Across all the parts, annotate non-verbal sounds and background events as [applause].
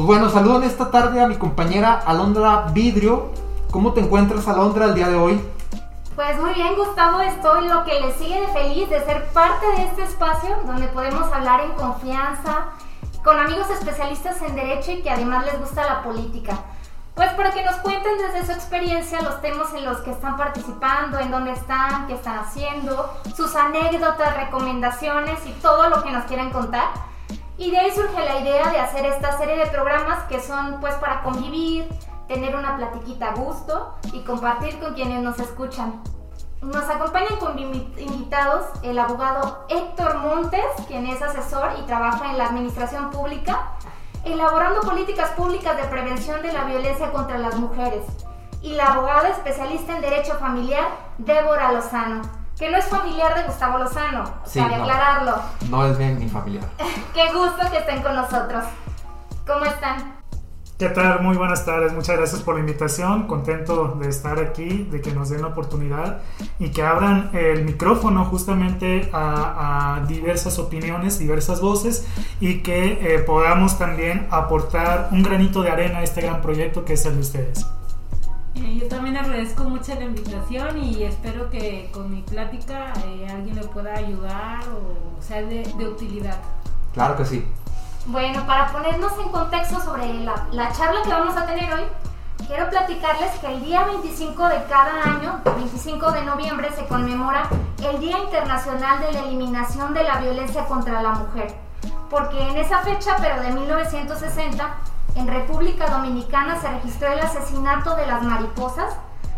Pues bueno, saludo en esta tarde a mi compañera Alondra Vidrio. ¿Cómo te encuentras, Alondra, el día de hoy? Pues muy bien, Gustavo, estoy lo que le sigue de feliz de ser parte de este espacio donde podemos hablar en confianza con amigos especialistas en derecho y que además les gusta la política. Pues para que nos cuenten desde su experiencia los temas en los que están participando, en dónde están, qué están haciendo, sus anécdotas, recomendaciones y todo lo que nos quieran contar. Y de ahí surge la idea de hacer esta serie de programas que son pues para convivir, tener una platiquita a gusto y compartir con quienes nos escuchan. Nos acompañan con invitados el abogado Héctor Montes, quien es asesor y trabaja en la administración pública, elaborando políticas públicas de prevención de la violencia contra las mujeres, y la abogada especialista en derecho familiar, Débora Lozano, que no es familiar de Gustavo Lozano, Sí, para no. aclararlo. No es bien mi familiar. [laughs] Qué gusto que estén con nosotros. ¿Cómo están? ¿Qué tal? Muy buenas tardes, muchas gracias por la invitación, contento de estar aquí, de que nos den la oportunidad y que abran el micrófono justamente a, a diversas opiniones, diversas voces y que eh, podamos también aportar un granito de arena a este gran proyecto que es el de ustedes. Eh, Yo también agradezco mucho la invitación y espero que con mi plática eh, alguien le pueda ayudar o sea de, de utilidad. Claro que sí. Bueno, para ponernos en contexto sobre la, la charla que vamos a tener hoy, quiero platicarles que el día 25 de cada año, 25 de noviembre, se conmemora el Día Internacional de la Eliminación de la Violencia contra la Mujer. Porque en esa fecha, pero de 1960, en República Dominicana se registró el asesinato de las mariposas,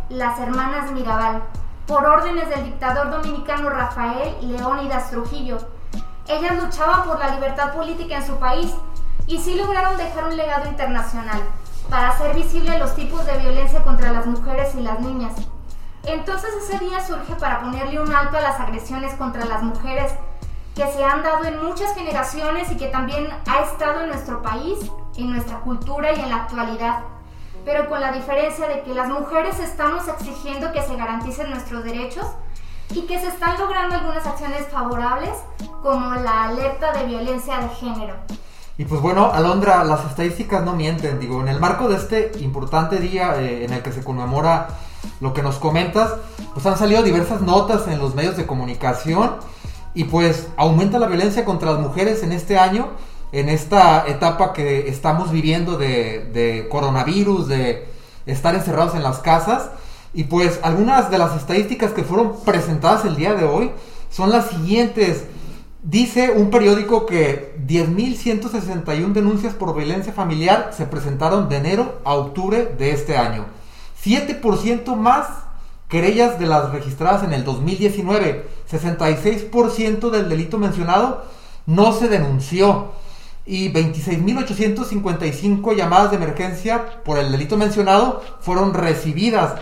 las hermanas Mirabal, por órdenes del dictador dominicano Rafael Leónidas Trujillo. Ellas luchaban por la libertad política en su país y sí lograron dejar un legado internacional para hacer visible los tipos de violencia contra las mujeres y las niñas. Entonces ese día surge para ponerle un alto a las agresiones contra las mujeres que se han dado en muchas generaciones y que también ha estado en nuestro país, en nuestra cultura y en la actualidad. Pero con la diferencia de que las mujeres estamos exigiendo que se garanticen nuestros derechos y que se están logrando algunas acciones favorables como la alerta de violencia de género. Y pues bueno, Alondra, las estadísticas no mienten. Digo, en el marco de este importante día eh, en el que se conmemora lo que nos comentas, pues han salido diversas notas en los medios de comunicación y pues aumenta la violencia contra las mujeres en este año, en esta etapa que estamos viviendo de, de coronavirus, de estar encerrados en las casas. Y pues algunas de las estadísticas que fueron presentadas el día de hoy son las siguientes. Dice un periódico que 10.161 denuncias por violencia familiar se presentaron de enero a octubre de este año. 7% más querellas de las registradas en el 2019. 66% del delito mencionado no se denunció. Y 26.855 llamadas de emergencia por el delito mencionado fueron recibidas.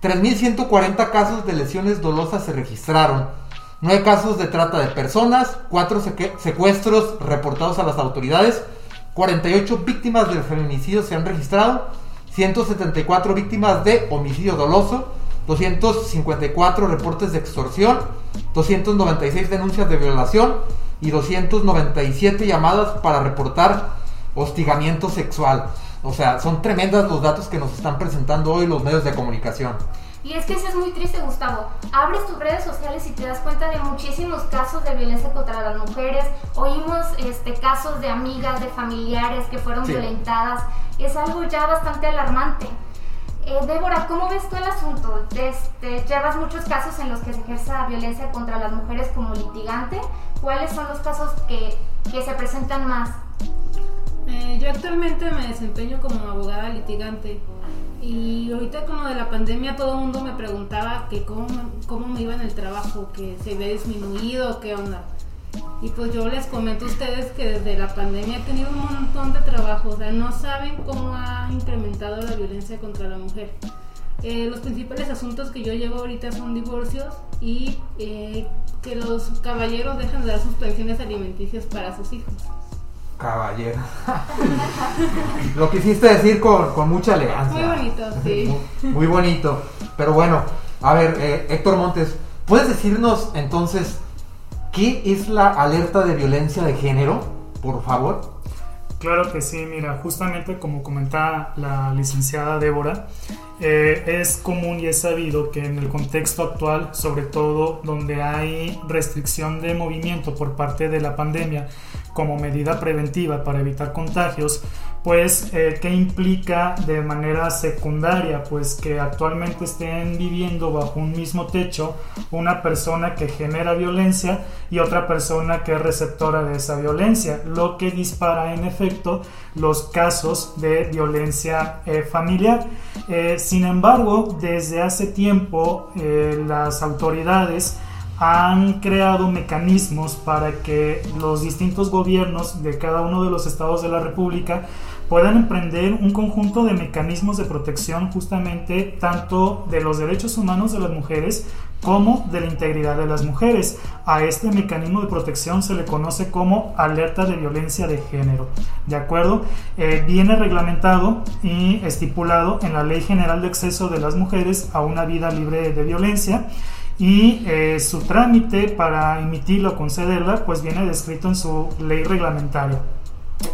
3.140 casos de lesiones dolosas se registraron. 9 casos de trata de personas, 4 secuestros reportados a las autoridades, 48 víctimas de feminicidio se han registrado, 174 víctimas de homicidio doloso, 254 reportes de extorsión, 296 denuncias de violación y 297 llamadas para reportar hostigamiento sexual. O sea, son tremendas los datos que nos están presentando hoy los medios de comunicación. Y es que eso es muy triste, Gustavo. Abres tus redes sociales y te das cuenta de muchísimos casos de violencia contra las mujeres. Oímos este, casos de amigas, de familiares que fueron Sí. violentadas. Es algo ya bastante alarmante. Eh, Débora, ¿cómo ves tú el asunto? Este, llevas muchos casos en los que se ejerce violencia contra las mujeres como litigante. ¿Cuáles son los casos que, que se presentan más? Eh, yo actualmente me desempeño como abogada litigante y ahorita como de la pandemia todo el mundo me preguntaba que cómo, cómo me iba en el trabajo, que se había disminuido, qué onda. Y pues yo les comento a ustedes que desde la pandemia he tenido un montón de trabajo, o sea, no saben cómo ha incrementado la violencia contra la mujer. Eh, los principales asuntos que yo llevo ahorita son divorcios y eh, que los caballeros dejan de dar sus pensiones alimenticias para sus hijos. Caballero. [laughs] Lo quisiste decir con, con mucha elegancia. Muy bonito, sí. [laughs] Muy, muy bonito. Pero bueno, a ver, eh, Héctor Montes, ¿puedes decirnos entonces qué es la alerta de violencia de género, por favor? Claro que sí, mira, justamente como comentaba la licenciada Débora, eh, es común y es sabido que en el contexto actual, sobre todo donde hay restricción de movimiento por parte de la pandemia como medida preventiva para evitar contagios, pues eh, ¿qué implica de manera secundaria? Pues que actualmente estén viviendo bajo un mismo techo una persona que genera violencia y otra persona que es receptora de esa violencia, lo que dispara en efecto los casos de violencia eh, familiar. Eh, sin embargo, desde hace tiempo las autoridades han creado mecanismos para que los distintos gobiernos de cada uno de los estados de la República puedan emprender un conjunto de mecanismos de protección justamente tanto de los derechos humanos de las mujeres como de la integridad de las mujeres. A este mecanismo de protección se le conoce como alerta de violencia de género. ¿De acuerdo? Eh, viene reglamentado y estipulado en la Ley General de Acceso de las Mujeres a una vida libre de violencia y eh, su trámite para emitirla o concederla pues viene descrito en su ley reglamentaria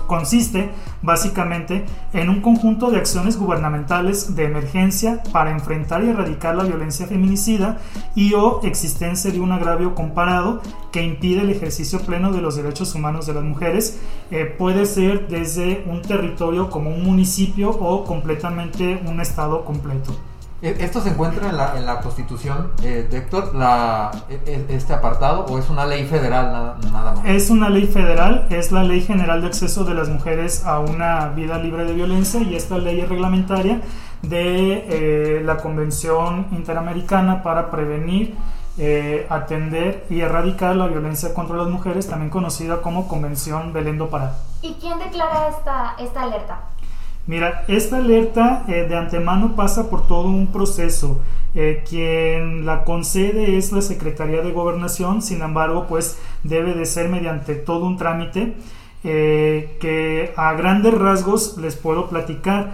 consiste básicamente en un conjunto de acciones gubernamentales de emergencia para enfrentar y erradicar la violencia feminicida y o existencia de un agravio comparado que impide el ejercicio pleno de los derechos humanos de las mujeres. Eh, puede ser desde un territorio como un municipio o completamente un estado completo. E, ¿Esto se encuentra en la, en la Constitución, eh, Héctor, la, e, e, este apartado, o es una ley federal nada, más? Es una ley federal, es la Ley General de Acceso de las Mujeres a una Vida Libre de Violencia y esta ley es reglamentaria de eh, la Convención Interamericana para prevenir, eh, atender y erradicar la violencia contra las mujeres, también conocida como Convención Belén do Pará. ¿Y quién declara esta, esta alerta? Mira, esta alerta eh, de antemano pasa por todo un proceso. Eh, quien la concede es la Secretaría de Gobernación, sin embargo, pues debe de ser mediante todo un trámite eh, que a grandes rasgos les puedo platicar.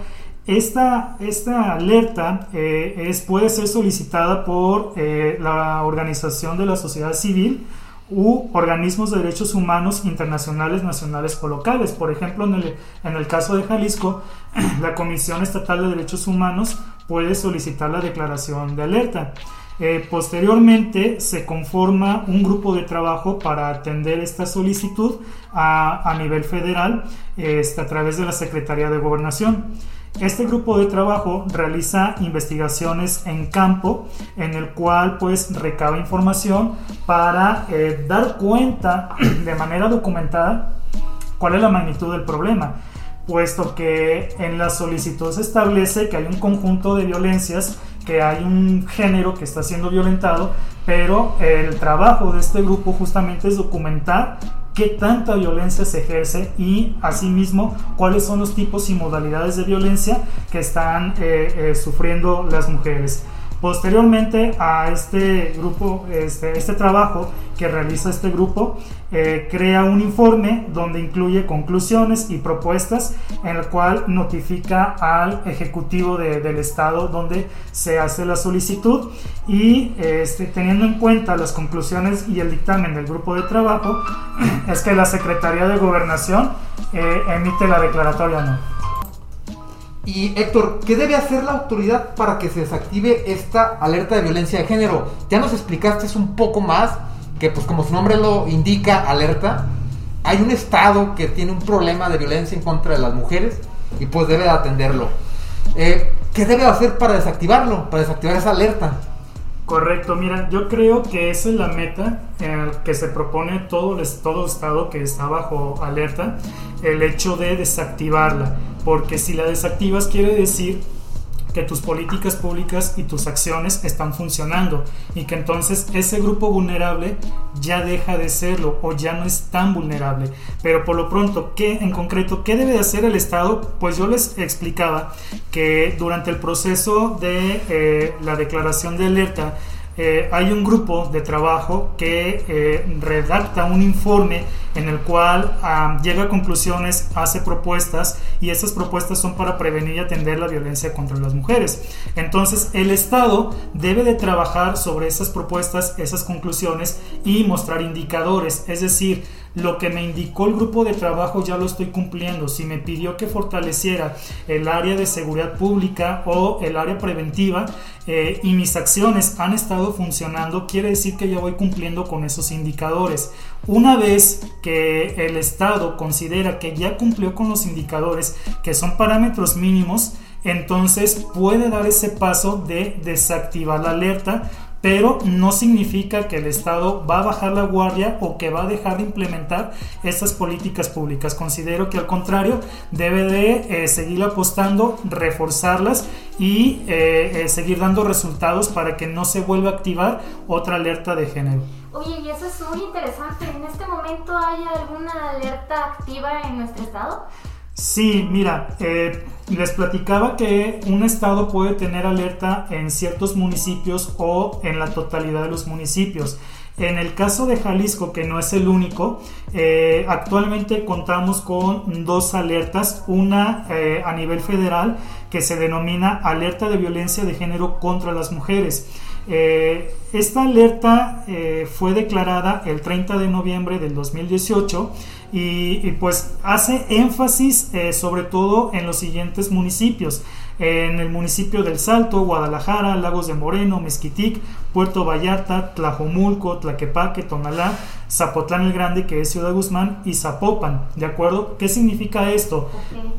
Esta, esta alerta es, puede ser solicitada por la organización de la sociedad civil u organismos de derechos humanos internacionales, nacionales o locales. Por ejemplo, en el, caso de Jalisco, [clears throat] la Comisión Estatal de Derechos Humanos puede solicitar la declaración de alerta. Eh, posteriormente se conforma un grupo de trabajo para atender esta solicitud a, a nivel federal este, a través de la Secretaría de Gobernación. Este grupo de trabajo realiza investigaciones en campo en el cual pues recaba información para eh, dar cuenta [clears throat] de manera documentada cuál es la magnitud del problema, puesto que en la solicitud se establece que hay un conjunto de violencias, que hay un género que está siendo violentado, pero el trabajo de este grupo justamente es documentar qué tanta violencia se ejerce y asimismo cuáles son los tipos y modalidades de violencia que están eh, eh, sufriendo las mujeres. Posteriormente a este grupo, este, este trabajo que realiza este grupo, eh, crea un informe donde incluye conclusiones y propuestas en el cual notifica al ejecutivo del estado donde se hace la solicitud y este, teniendo en cuenta las conclusiones y el dictamen del grupo de trabajo [clears throat] es que la Secretaría de Gobernación eh, emite la declaratoria no. Y Héctor, ¿qué debe hacer la autoridad para que se desactive esta alerta de violencia de género? Ya nos explicaste un poco más, que pues como su nombre lo indica, alerta. Hay un estado que tiene un problema de violencia en contra de las mujeres y pues debe atenderlo. Eh, ¿Qué debe hacer para desactivarlo, para desactivar esa alerta? Correcto, mira, yo creo que esa es la meta que se propone todo todo estado que está bajo alerta, el hecho de desactivarla, porque si la desactivas quiere decir que tus políticas públicas y tus acciones están funcionando y que entonces ese grupo vulnerable ya deja de serlo o ya no es tan vulnerable. Pero por lo pronto, ¿qué en concreto, qué debe de hacer el Estado? Pues yo les explicaba que durante el proceso de eh, la declaración de alerta, eh, hay un grupo de trabajo que eh, redacta un informe en el cual ah, llega a conclusiones, hace propuestas y estas propuestas son para prevenir y atender la violencia contra las mujeres. Entonces el Estado debe de trabajar sobre esas propuestas, esas conclusiones y mostrar indicadores, es decir, lo que me indicó el grupo de trabajo ya lo estoy cumpliendo. Si me pidió que fortaleciera el área de seguridad pública o el área preventiva eh, y mis acciones han estado funcionando, quiere decir que ya voy cumpliendo con esos indicadores. Una vez que el Estado considera que ya cumplió con los indicadores, que son parámetros mínimos, entonces puede dar ese paso de desactivar la alerta pero no significa que el Estado va a bajar la guardia o que va a dejar de implementar estas políticas públicas. Considero que al contrario debe de eh, seguir apostando, reforzarlas y eh, eh, seguir dando resultados para que no se vuelva a activar otra alerta de género. Oye, y eso es muy interesante. ¿En este momento hay alguna alerta activa en nuestro estado? Sí, mira, eh, les platicaba que un estado puede tener alerta en ciertos municipios o en la totalidad de los municipios. En el caso de Jalisco, que no es el único, eh, actualmente contamos con dos alertas, una eh, a nivel federal que se denomina alerta de violencia de género contra las mujeres. Esta alerta fue declarada el 30 de noviembre del 2018 y, pues hace énfasis eh, sobre todo en los siguientes municipios. En el municipio del Salto, Guadalajara, Lagos de Moreno, Mezquitic, Puerto Vallarta, Tlajomulco, Tlaquepaque, Tonalá, Zapotlán el Grande, que es Ciudad Guzmán, y Zapopan. ¿De acuerdo? ¿Qué significa esto?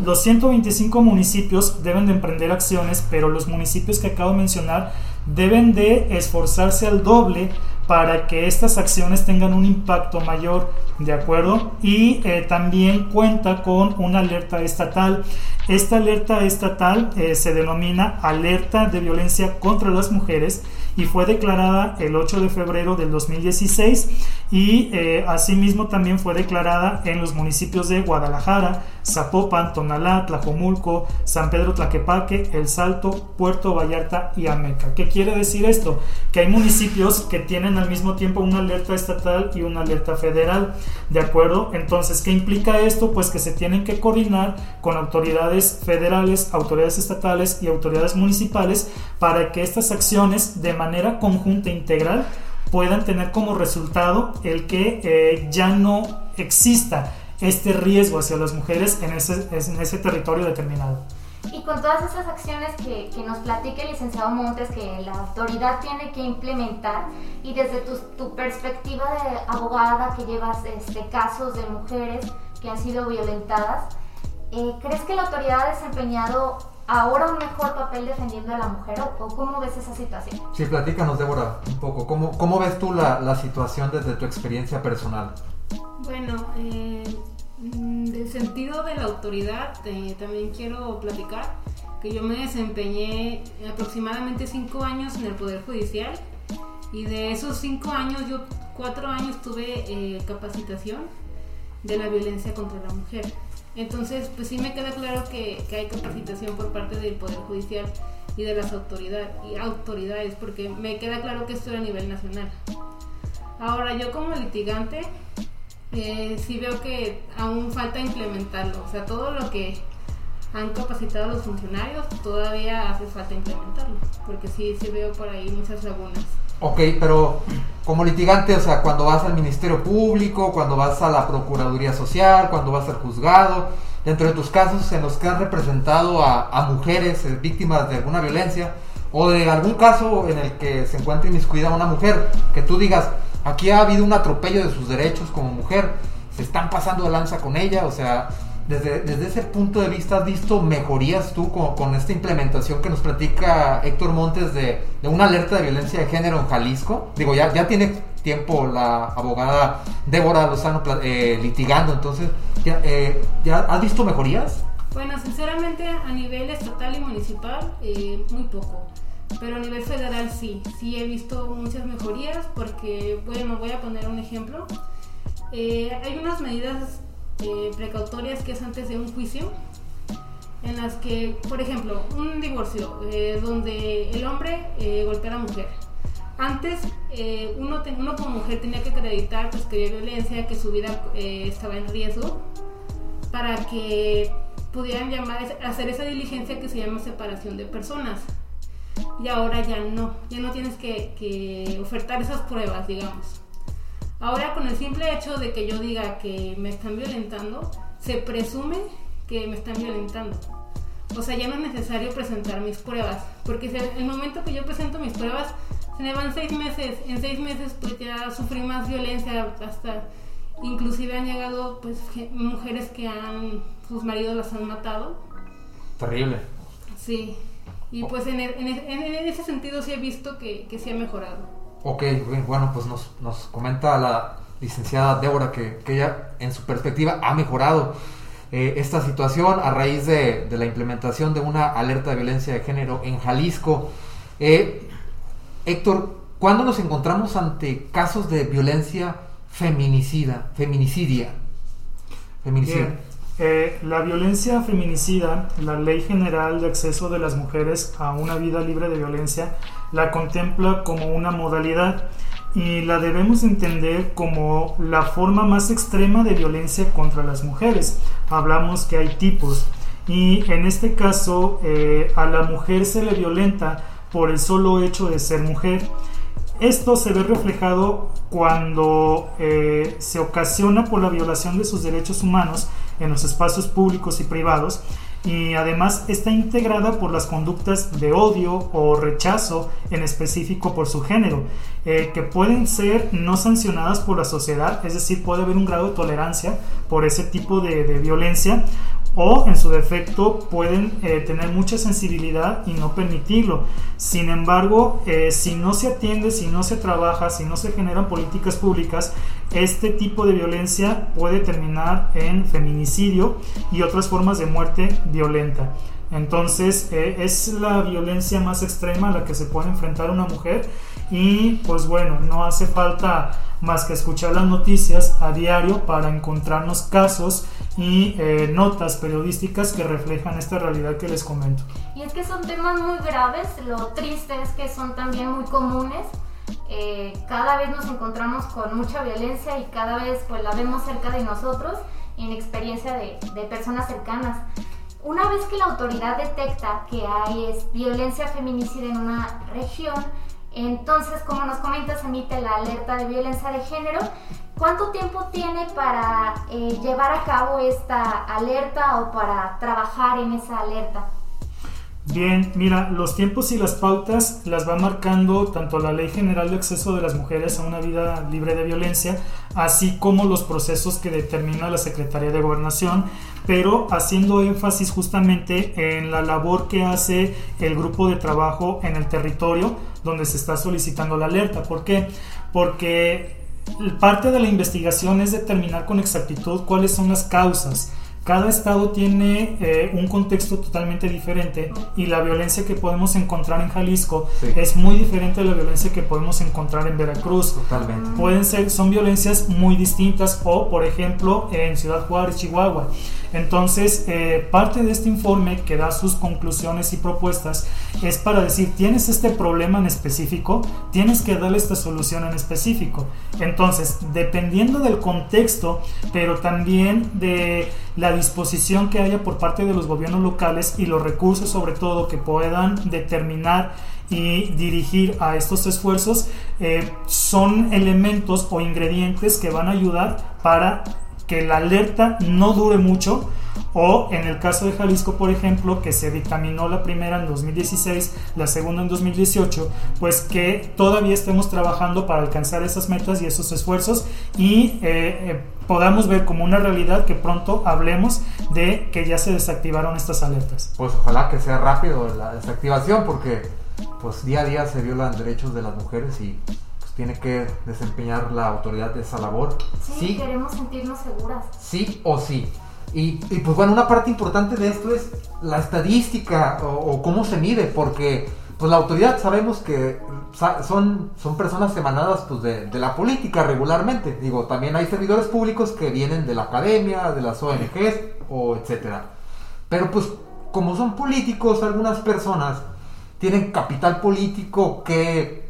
Los 125 municipios deben de emprender acciones, pero los municipios que acabo de mencionar deben de esforzarse al doble para que estas acciones tengan un impacto mayor, ¿de acuerdo? Y eh, también cuenta con una alerta estatal. Esta alerta estatal eh, se denomina alerta de violencia contra las mujeres y fue declarada el 8 de febrero del 2016 y eh, asimismo también fue declarada en los municipios de Guadalajara, Zapopan, Tonalá, Tlajomulco, San Pedro Tlaquepaque, El Salto, Puerto Vallarta y Ameca. ¿Qué quiere decir esto? Que hay municipios que tienen al mismo tiempo una alerta estatal y una alerta federal, ¿de acuerdo? Entonces, ¿qué implica esto? Pues que se tienen que coordinar con autoridades federales, autoridades estatales y autoridades municipales para que estas acciones de manera conjunta e integral puedan tener como resultado el que eh, ya no exista este riesgo hacia las mujeres en ese, en ese territorio determinado. Y con todas esas acciones que, que, nos platique el licenciado Montes, que la autoridad tiene que implementar, y desde tu, tu perspectiva de abogada que llevas este, casos de mujeres que han sido violentadas, eh, ¿crees que la autoridad ha desempeñado ahora un mejor papel defendiendo a la mujer o, cómo ves esa situación? Sí, platícanos, Débora, un poco. ¿Cómo, cómo ves tú la, la situación desde tu experiencia personal? Bueno, eh, del sentido de la autoridad, eh, también quiero platicar que yo me desempeñé aproximadamente cinco años en el Poder Judicial y de esos cinco años yo cuatro años tuve eh, capacitación de la violencia contra la mujer. Entonces, pues sí me queda claro que, hay capacitación por parte del Poder Judicial y de las autoridades, y autoridades, porque me queda claro que esto era a nivel nacional. Ahora, yo como litigante, eh, sí veo que aún falta implementarlo. O sea, todo lo que han capacitado los funcionarios, todavía hace falta implementarlo, porque sí, sí veo por ahí muchas lagunas. Ok, pero como litigante, o sea, cuando vas al Ministerio Público, cuando vas a la Procuraduría Social, cuando vas al juzgado, dentro de tus casos en los que has representado a, mujeres eh, víctimas de alguna violencia, o de algún caso en el que se encuentre inmiscuida una mujer, que tú digas, aquí ha habido un atropello de sus derechos como mujer, se están pasando de lanza con ella, o sea, desde, ese punto de vista, ¿has visto mejorías tú con, esta implementación que nos platica Héctor Montes de, una alerta de violencia de género en Jalisco? Digo, ya, ya tiene tiempo la abogada Débora Lozano eh, litigando, entonces, eh, ¿ya, has visto mejorías? Bueno, sinceramente, a nivel estatal y municipal, eh, muy poco. Pero a nivel federal sí, sí he visto muchas mejorías porque, bueno, voy a poner un ejemplo. hay unas medidas eh, precautorias que es antes de un juicio, en las que, por ejemplo, un divorcio eh, donde el hombre eh, golpea a la mujer. Antes eh, uno, uno como mujer tenía que acreditar pues, que había violencia, que su vida eh, estaba en riesgo, para que pudieran llamar, hacer esa diligencia que se llama separación de personas. Y ahora ya no, ya no tienes que, que ofertar esas pruebas, digamos. Ahora con el simple hecho de que yo diga que me están violentando, se presume que me están violentando. O sea, ya no es necesario presentar mis pruebas, porque el momento que yo presento mis pruebas, se me van seis meses. En seis meses pues ya sufrí más violencia, hasta inclusive han llegado pues mujeres que han, sus maridos las han matado. Terrible. Sí, y pues en, ese sentido sí he visto que, que sí ha mejorado. Ok, bueno, pues nos, nos comenta la licenciada Débora que, que ella en su perspectiva ha mejorado eh, esta situación a raíz de, la implementación de una alerta de violencia de género en Jalisco. Eh, Héctor, ¿cuándo nos encontramos ante casos de violencia feminicida, feminicidia? Feminicidia. Eh, la violencia feminicida, la Ley General de Acceso de las Mujeres a una Vida Libre de Violencia, la contempla como una modalidad y la debemos entender como la forma más extrema de violencia contra las mujeres. Hablamos que hay tipos y en este caso eh, a la mujer se le violenta por el solo hecho de ser mujer. Esto se ve reflejado cuando eh, se ocasiona por la violación de sus derechos humanos en los espacios públicos y privados y además está integrada por las conductas de odio o rechazo en específico por su género, eh, que pueden ser no sancionadas por la sociedad, es decir, puede haber un grado de tolerancia por ese tipo de, violencia o en su defecto pueden eh, tener mucha sensibilidad y no permitirlo. Sin embargo, eh, si no se atiende, si no se trabaja, si no se generan políticas públicas, este tipo de violencia puede terminar en feminicidio y otras formas de muerte violenta. Entonces eh, es la violencia más extrema a la que se puede enfrentar una mujer y pues bueno, no hace falta más que escuchar las noticias a diario para encontrarnos casos y eh, notas periodísticas que reflejan esta realidad que les comento. Y es que son temas muy graves, lo triste es que son también muy comunes. Eh, cada vez nos encontramos con mucha violencia y cada vez pues la vemos cerca de nosotros en experiencia de, personas cercanas. Una vez que la autoridad detecta que hay violencia feminicida en una región, entonces, como nos comentas, emite la alerta de violencia de género. ¿Cuánto tiempo tiene para eh, llevar a cabo esta alerta o para trabajar en esa alerta? Bien, mira, los tiempos y las pautas las va marcando tanto la Ley General de Acceso de las Mujeres a una vida libre de violencia, así como los procesos que determina la Secretaría de Gobernación, pero haciendo énfasis justamente en la labor que hace el grupo de trabajo en el territorio donde se está solicitando la alerta. ¿Por qué? Porque parte de la investigación es determinar con exactitud cuáles son las causas cada estado tiene eh, un contexto totalmente diferente y la violencia que podemos encontrar en Jalisco es muy diferente de la violencia que podemos encontrar en Veracruz. Totalmente. Pueden ser, son violencias muy distintas o, por ejemplo, en Ciudad Juárez, Chihuahua. Entonces, eh, parte de este informe que da sus conclusiones y propuestas es para decir, tienes este problema en específico, tienes que darle esta solución en específico. Entonces, dependiendo del contexto, pero también de la disposición que haya por parte de los gobiernos locales y los recursos sobre todo que puedan determinar y dirigir a estos esfuerzos eh, son elementos o ingredientes que van a ayudar para que la alerta no dure mucho o en el caso de Jalisco, por ejemplo, que se dictaminó la primera en 2016, la segunda en 2018, pues que todavía estemos trabajando para alcanzar esas metas y esos esfuerzos y eh, eh, podamos ver como una realidad que pronto hablemos de que ya se desactivaron estas alertas. Pues ojalá que sea rápido la desactivación porque pues día a día se violan derechos de las mujeres y tiene que desempeñar la autoridad de esa labor. Sí, queremos sentirnos seguras. Sí o sí. Y, pues bueno, una parte importante de esto es la estadística o, cómo se mide, porque pues la autoridad sabemos que son, son personas emanadas pues, de, de, la política regularmente. Digo, también hay servidores públicos que vienen de la academia, de las ONGs o etcétera. Pero pues como son políticos, algunas personas tienen capital político que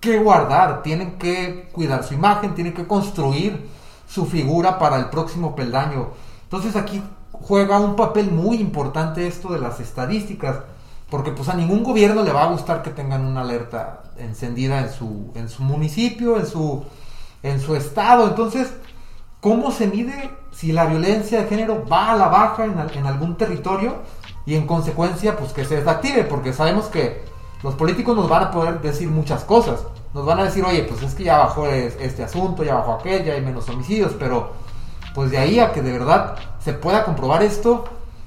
que guardar, tienen que cuidar su imagen, tienen que construir su figura para el próximo peldaño. Entonces aquí juega un papel muy importante esto de las estadísticas, porque pues a ningún gobierno le va a gustar que tengan una alerta encendida en su, en su municipio, en su, en su estado. Entonces, ¿cómo se mide si la violencia de género va a la baja en, en algún territorio? Y en consecuencia, pues que se desactive, porque sabemos que los políticos nos van a poder decir muchas cosas. Nos van a decir, oye, pues es que ya bajó este asunto, ya bajó aquel, ya hay menos homicidios, pero pues de ahí a que de verdad se pueda comprobar esto,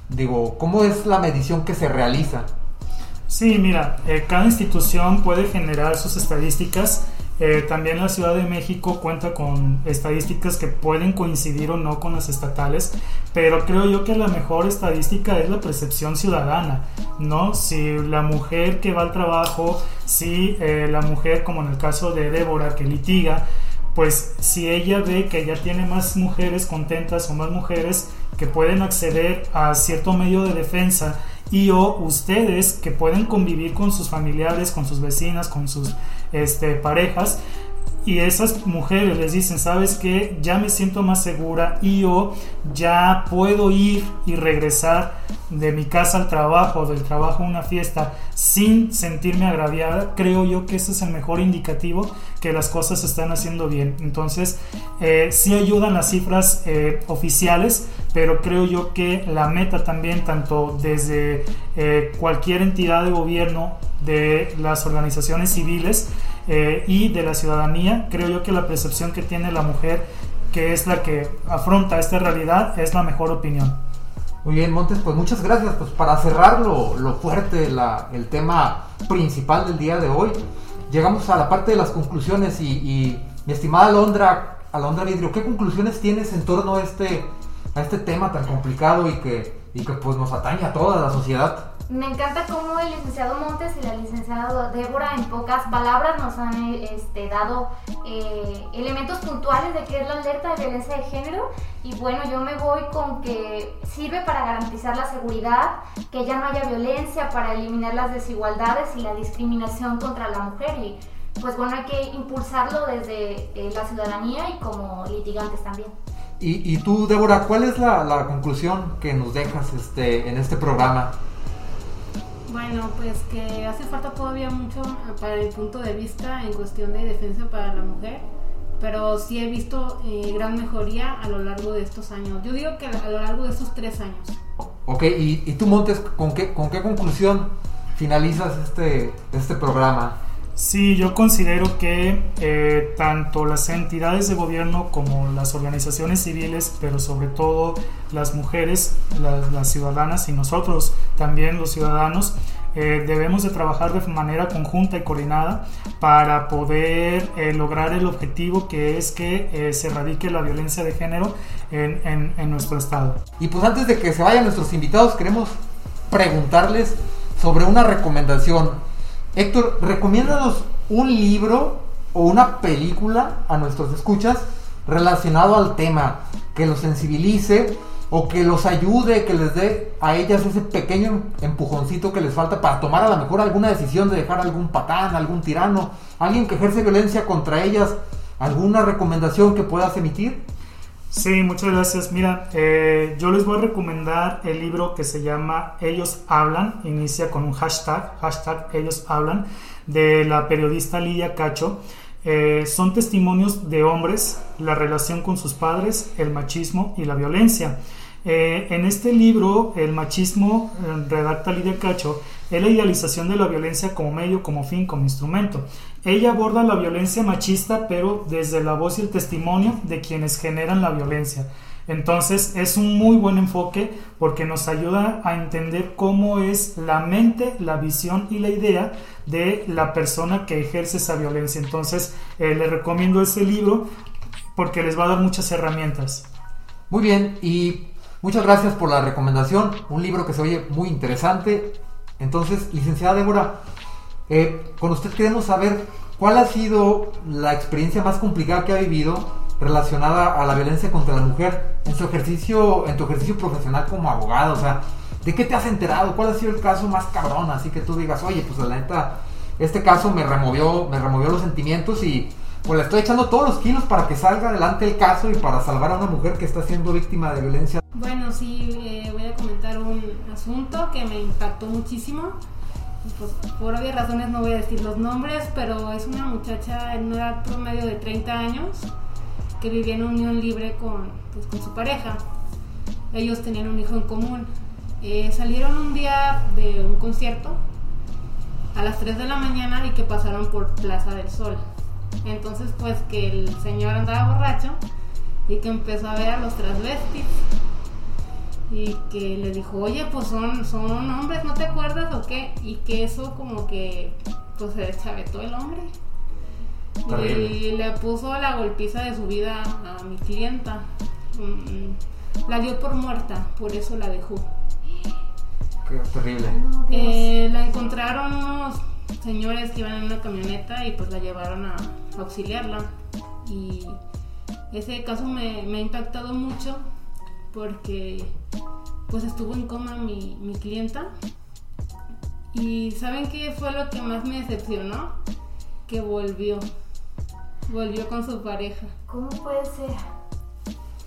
digo, ¿cómo es la medición que se realiza? Sí, mira, eh, cada institución puede generar sus estadísticas eh, también la Ciudad de México cuenta con estadísticas que pueden coincidir o no con las estatales, pero creo yo que la mejor estadística es la percepción ciudadana, ¿no? Si la mujer que va al trabajo, si eh, la mujer, como en el caso de Débora, que litiga, pues si ella ve que ya tiene más mujeres contentas o más mujeres que pueden acceder a cierto medio de defensa, y o ustedes que pueden convivir con sus familiares, con sus vecinas, con sus este, parejas, y esas mujeres les dicen, sabes que ya me siento más segura y yo ya puedo ir y regresar de mi casa al trabajo, del trabajo a una fiesta sin sentirme agraviada, creo yo que ese es el mejor indicativo que las cosas se están haciendo bien. Entonces, eh, sí ayudan las cifras eh, oficiales, pero creo yo que la meta también, tanto desde eh, cualquier entidad de gobierno, de las organizaciones civiles, eh, y de la ciudadanía. Creo yo que la percepción que tiene la mujer, que es la que afronta esta realidad, es la mejor opinión. Muy bien, Montes, pues muchas gracias. Pues para cerrar lo, lo fuerte, la, el tema principal del día de hoy, llegamos a la parte de las conclusiones y, mi estimada Alondra, Alondra Vidrio, ¿qué conclusiones tienes en torno a este, a este tema tan complicado y que, y que pues nos atañe a toda la sociedad? Me encanta cómo el licenciado Montes y la licenciada Débora en pocas palabras nos han este, dado eh, elementos puntuales de qué es la alerta de violencia de género y bueno, yo me voy con que sirve para garantizar la seguridad, que ya no haya violencia, para eliminar las desigualdades y la discriminación contra la mujer y pues bueno, hay que impulsarlo desde eh, la ciudadanía y como litigantes también. Y, tú, Débora, ¿cuál es la, la, conclusión que nos dejas este, en este programa? Bueno, pues que hace falta todavía mucho para el punto de vista en cuestión de defensa para la mujer, pero sí he visto eh, gran mejoría a lo largo de estos años. Yo digo que a lo largo de estos tres años. Ok, y, y tú Montes, ¿con qué, ¿con qué conclusión finalizas este, este programa? Sí, yo considero que eh, tanto las entidades de gobierno como las organizaciones civiles, pero sobre todo las mujeres, las, ciudadanas y nosotros también los ciudadanos, eh, debemos de trabajar de manera conjunta y coordinada para poder eh, lograr el objetivo que es que se erradique la violencia de género en, en, en nuestro estado. Y pues antes de que se vayan nuestros invitados, queremos preguntarles sobre una recomendación Héctor, recomiéndanos un libro o una película a nuestros escuchas relacionado al tema, que los sensibilice o que los ayude, que les dé a ellas ese pequeño empujoncito que les falta para tomar a lo mejor alguna decisión de dejar algún patán, algún tirano, alguien que ejerce violencia contra ellas, alguna recomendación que puedas emitir. Sí, muchas gracias. Mira, eh, yo les voy a recomendar el libro que se llama Ellos Hablan, inicia con un hashtag, hashtag Ellos Hablan, de la periodista Lidia Cacho. Eh, son testimonios de hombres, la relación con sus padres, el machismo y la violencia. Eh, en este libro, el machismo, eh, redacta Lidia Cacho, es la idealización de la violencia como medio, como fin, como instrumento. Ella aborda la violencia machista, pero desde la voz y el testimonio de quienes generan la violencia. Entonces es un muy buen enfoque porque nos ayuda a entender cómo es la mente, la visión y la idea de la persona que ejerce esa violencia. Entonces eh, les recomiendo ese libro porque les va a dar muchas herramientas. Muy bien, y Muchas gracias por la recomendación, un libro que se oye muy interesante. Entonces, licenciada Débora, eh, con usted queremos saber cuál ha sido la experiencia más complicada que ha vivido relacionada a la violencia contra la mujer en su ejercicio, en tu ejercicio profesional como abogado. O sea, ¿de qué te has enterado? ¿Cuál ha sido el caso más cabrón? Así que tú digas, oye, pues la neta, este caso me removió, me removió los sentimientos y pues le estoy echando todos los kilos para que salga adelante el caso y para salvar a una mujer que está siendo víctima de violencia. Bueno, sí, eh, voy a comentar un asunto que me impactó muchísimo. Pues, por obvias razones no voy a decir los nombres, pero es una muchacha en una edad promedio de 30 años que vivía en unión libre con, pues, con su pareja. Ellos tenían un hijo en común. Eh, salieron un día de un concierto a las 3 de la mañana y que pasaron por Plaza del Sol. Entonces, pues que el señor andaba borracho y que empezó a ver a los transvestis y que le dijo, oye, pues son, son hombres, ¿no te acuerdas o qué? Y que eso como que pues se deschavetó el hombre. Y le puso la golpiza de su vida a mi clienta. Mm, la dio por muerta, por eso la dejó. Qué terrible. Eh, la encontraron unos señores que iban en una camioneta y pues la llevaron a auxiliarla. Y ese caso me, ha impactado mucho porque pues estuvo en coma mi, mi clienta. Y ¿saben qué fue lo que más me decepcionó? Que volvió. Volvió con su pareja. ¿Cómo puede ser?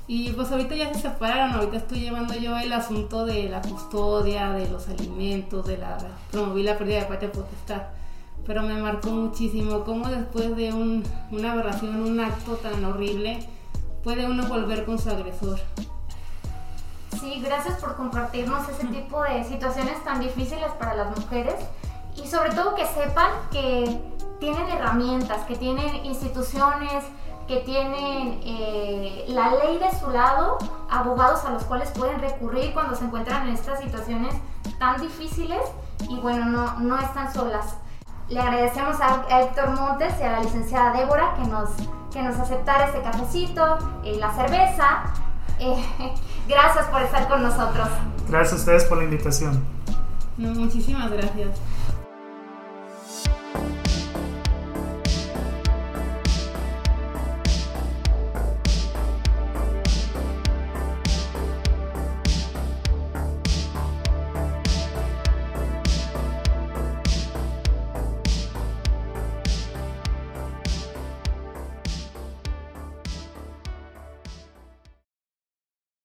Y pues ahorita ya se separaron, ahorita estoy llevando yo el asunto de la custodia, de los alimentos, de la... promoví la pérdida de patria potestad. Pero me marcó muchísimo cómo después de un, una aberración, un acto tan horrible, puede uno volver con su agresor. Sí, gracias por compartirnos ese tipo de situaciones tan difíciles para las mujeres y sobre todo que sepan que tienen herramientas, que tienen instituciones, que tienen eh, la ley de su lado, abogados a los cuales pueden recurrir cuando se encuentran en estas situaciones tan difíciles y bueno, no, no están solas. Le agradecemos a, Héctor Montes y a la licenciada Débora que nos, que nos aceptara este cafecito, y la cerveza. Eh, [laughs] gracias por estar con nosotros. Gracias a ustedes por la invitación. muchísimas gracias.